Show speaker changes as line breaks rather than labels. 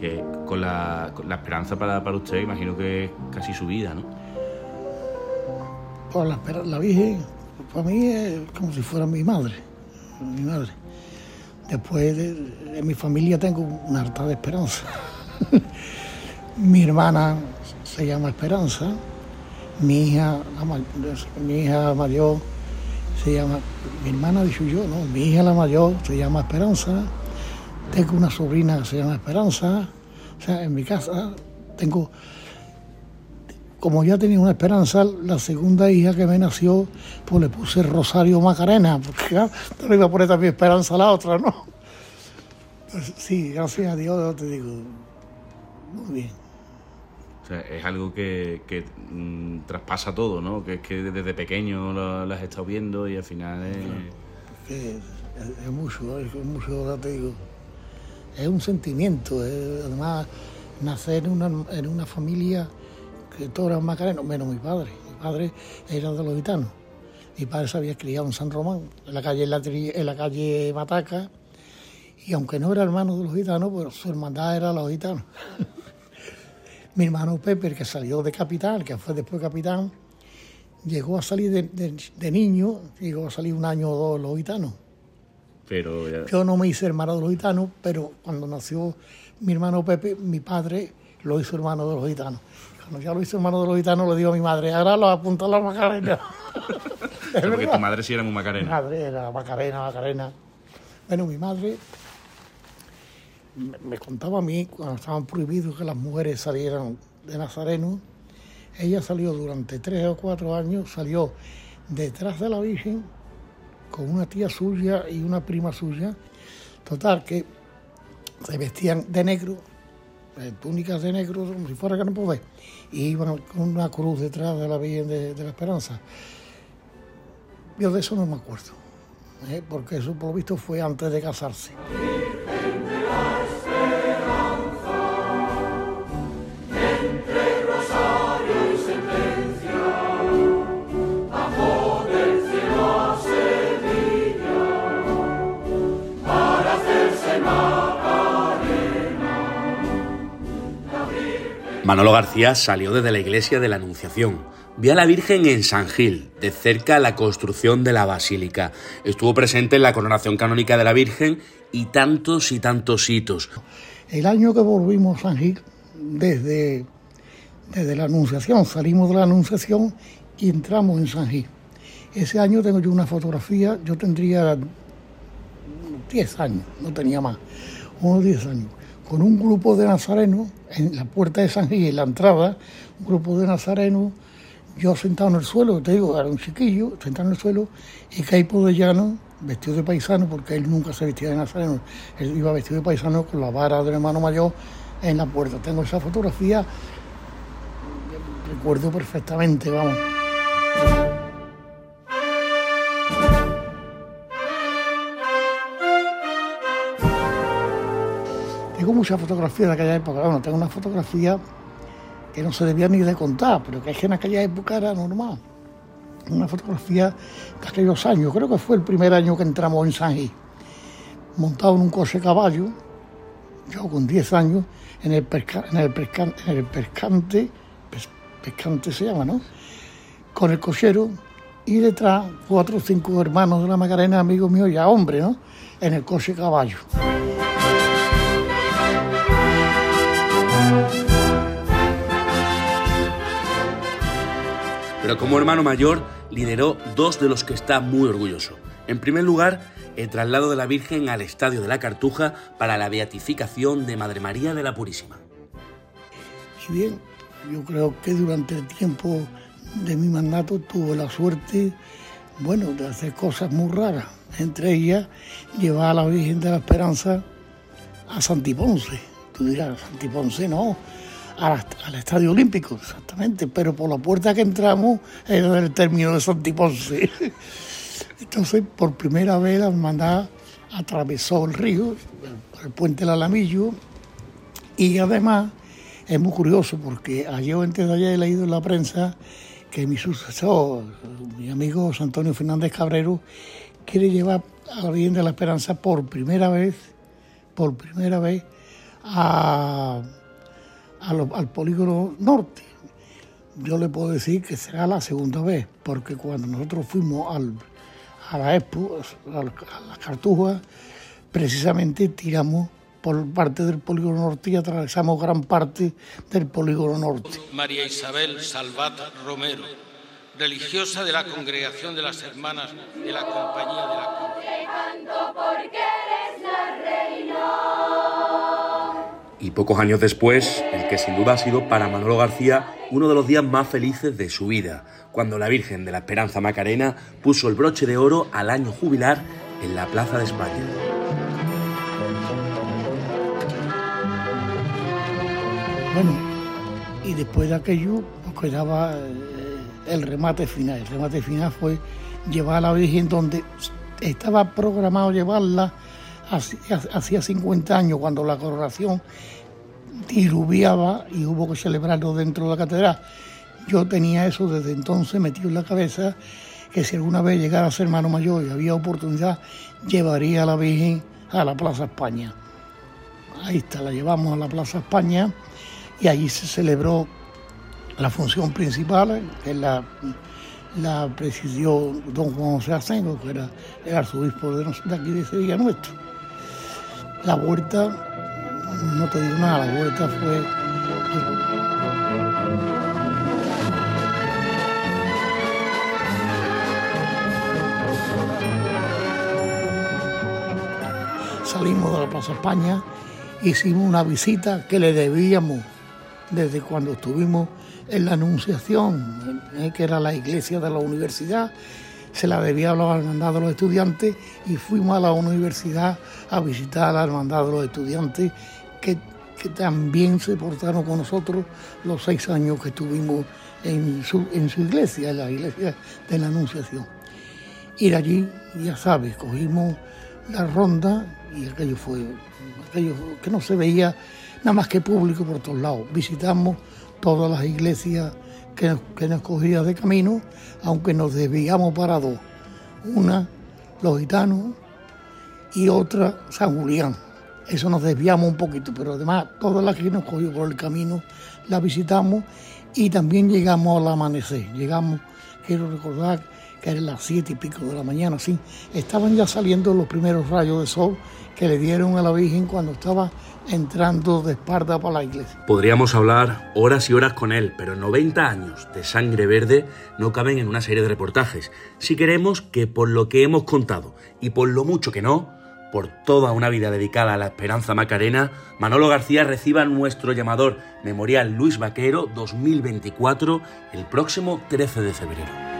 que con la, la esperanza para, para, usted, imagino que es casi su vida, ¿no?
La, la Virgen, para mí es como si fuera mi madre, mi madre. Después en mi familia tengo una harta de esperanza. mi hermana se llama Esperanza, mi hija, mi hija mayor se llama, mi hermana dicho yo, no, mi hija la mayor se llama Esperanza, tengo una sobrina que se llama Esperanza, o sea, en mi casa tengo, como ya tenía una esperanza, la segunda hija que me nació, pues le puse Rosario Macarena, porque ya no le iba a poner también esperanza a la otra, ¿no? Pues sí, gracias a Dios, te digo, muy bien.
O sea, es algo que, que mm, traspasa todo, ¿no? Que es que desde pequeño lo, has estado viendo y al final es...
es, es, mucho, es mucho, te digo es un sentimiento. además, nacer en una, en una familia que todos eran macarenos, menos mi padre. Mi padre era de los gitanos. Mi padre se había criado en San Román, en la calle, en la calle Mataca, y aunque no era hermano de los gitanos, pues su hermandad era los gitanos. mi hermano Pepe, que salió de capitán, que fue después capitán, llegó a salir de, de niño, llegó a salir un año o dos los gitanos. Yo no me hice hermano de los gitanos, pero cuando nació mi hermano Pepe, mi padre lo hizo hermano de los gitanos. Cuando ya lo hizo hermano de los gitanos, le digo a mi madre, ahora lo apunta a la Macarena.
porque tu madre sí era muy Macarena.
Mi madre era Macarena, Macarena. Bueno, mi madre me contaba a mí, cuando estaban prohibidos que las mujeres salieran de Nazareno, ella salió durante tres o cuatro años, salió detrás de la Virgen con una tía suya y una prima suya. Total, que se vestían de negro, eh, túnicas de negro, como si fuera que no podés, y iban con una cruz detrás de la Virgen de, la Esperanza. Yo de eso no me acuerdo, ¿eh? porque eso por lo visto fue antes de casarse.
Manolo García salió desde la iglesia de la Anunciación. Vio a la Virgen en San Gil, de cerca la construcción de la basílica. Estuvo presente en la coronación canónica de la Virgen y tantos y tantos hitos.
El año que volvimos a San Gil, desde, desde la Anunciación, salimos de la Anunciación y entramos en San Gil. Ese año tengo yo una fotografía, yo tendría 10 años, no tenía más, unos 10 años con un grupo de nazarenos en la puerta de San Gil, en la entrada, un grupo de nazarenos, yo sentado en el suelo, te digo, era un chiquillo, sentado en el suelo, y Caipo de Llano, vestido de paisano, porque él nunca se vestía de nazareno, él iba vestido de paisano con la vara del hermano mayor en la puerta. Tengo esa fotografía, recuerdo perfectamente, vamos. Muchas fotografías de aquella época. Bueno, tengo una fotografía que no se debía ni de contar, pero que en aquella época era normal. Una fotografía de aquellos años, creo que fue el primer año que entramos en San Gil, montado en un coche caballo, yo con 10 años, en el, el pescante, pescante se llama, ¿no? Con el cochero y detrás cuatro o cinco hermanos de la Macarena, amigos míos, ya hombres, ¿no? En el coche caballo.
Pero como hermano mayor lideró dos de los que está muy orgulloso. En primer lugar, el traslado de la Virgen al Estadio de la Cartuja para la beatificación de Madre María de la Purísima.
Si bien yo creo que durante el tiempo de mi mandato tuve la suerte, bueno, de hacer cosas muy raras, entre ellas llevar a la Virgen de la Esperanza a Santiponce. Tú dirás, Santiponce no, al, Estadio Olímpico, exactamente, pero por la puerta que entramos era el término de Santiponce. Entonces, por primera vez la hermandad atravesó el río, el, puente del Alamillo, y además es muy curioso porque ayer o antes de ayer he leído en la prensa que mi sucesor, mi amigo Antonio Fernández Cabrero, quiere llevar a la Virgen de la Esperanza por primera vez, por primera vez, al polígono norte. Yo le puedo decir que será la segunda vez, porque cuando nosotros fuimos al, a la Expo, a las Cartujas, precisamente tiramos por parte del polígono norte y atravesamos gran parte del polígono norte.
María Isabel Salvat Romero, religiosa de la Congregación de las Hermanas de la Compañía de la
Y pocos años después, el que sin duda ha sido para Manolo García uno de los días más felices de su vida, cuando la Virgen de la Esperanza Macarena puso el broche de oro al año jubilar en la Plaza de España.
Bueno, y después de aquello nos quedaba eh, el remate final. El remate final fue llevar a la Virgen donde estaba programado llevarla hacía 50 años, cuando la coronación diluviaba y hubo que celebrarlo dentro de la catedral. Yo tenía eso desde entonces metido en la cabeza que si alguna vez llegara a ser hermano mayor y había oportunidad, llevaría a la Virgen a la Plaza España. Ahí está, la llevamos a la Plaza España y allí se celebró la función principal, que la, la presidió don Juan José Asengo, que era el arzobispo de, de aquí de Sevilla nuestro. La vuelta, no te digo nada, la vuelta fue... Salimos de la Plaza España, hicimos una visita que le debíamos desde cuando estuvimos en la Anunciación, eh, que era la iglesia de la universidad, se la debía a la hermandad de los estudiantes y fuimos a la universidad a visitar a la hermandad de los estudiantes que, también se portaron con nosotros los seis años que estuvimos en su, en su iglesia, en la iglesia de la Anunciación. Ir allí, ya sabes, cogimos la ronda y aquello fue, aquello que no se veía nada más que público por todos lados. Visitamos todas las iglesias que, que nos cogía de camino, aunque nos desviamos para dos. Una, los gitanos, y otra, San Julián. Eso nos desviamos un poquito, pero además todas las que nos cogió por el camino las visitamos y también llegamos al amanecer. Llegamos, quiero recordar que eran las siete y pico de la mañana, sí. Estaban ya saliendo los primeros rayos de sol que le dieron a la Virgen cuando estaba entrando de espalda para la iglesia.
Podríamos hablar horas y horas con él, pero 90 años de sangre verde no caben en una serie de reportajes. Si queremos que por lo que hemos contado y por lo mucho que no, por toda una vida dedicada a la esperanza macarena, Manolo García reciba nuestro llamador Memorial Luis Vaquero 2024 el próximo 13 de febrero.